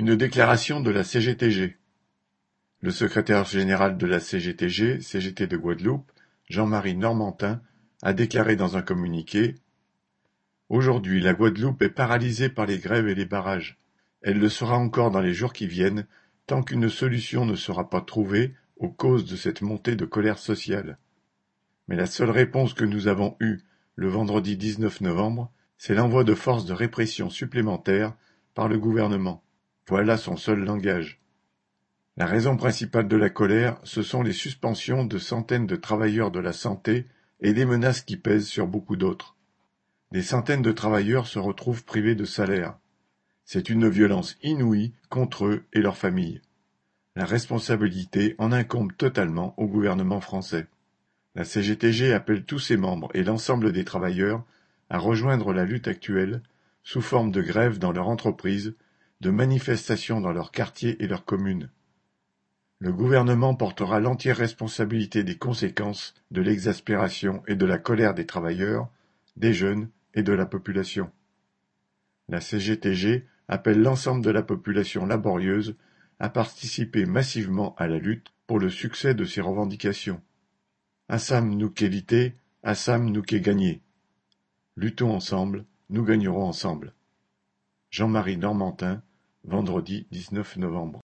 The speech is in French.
Une déclaration de la CGTG. Le secrétaire général de la CGTG, CGT de Guadeloupe, Jean-Marie Normantin, a déclaré dans un communiqué Aujourd'hui, la Guadeloupe est paralysée par les grèves et les barrages. Elle le sera encore dans les jours qui viennent, tant qu'une solution ne sera pas trouvée aux causes de cette montée de colère sociale. Mais la seule réponse que nous avons eue le vendredi 19 novembre, c'est l'envoi de forces de répression supplémentaires par le gouvernement. Voilà son seul langage. La raison principale de la colère, ce sont les suspensions de centaines de travailleurs de la santé et les menaces qui pèsent sur beaucoup d'autres. Des centaines de travailleurs se retrouvent privés de salaire. C'est une violence inouïe contre eux et leurs familles. La responsabilité en incombe totalement au gouvernement français. La CGTG appelle tous ses membres et l'ensemble des travailleurs à rejoindre la lutte actuelle sous forme de grève dans leur entreprise de manifestations dans leurs quartiers et leurs communes. Le gouvernement portera l'entière responsabilité des conséquences de l'exaspération et de la colère des travailleurs, des jeunes et de la population. La CGTG appelle l'ensemble de la population laborieuse à participer massivement à la lutte pour le succès de ces revendications. Assam nous qualité, Assam nous gagné. Luttons ensemble, nous gagnerons ensemble. Jean-Marie Normantin, vendredi dix-neuf novembre.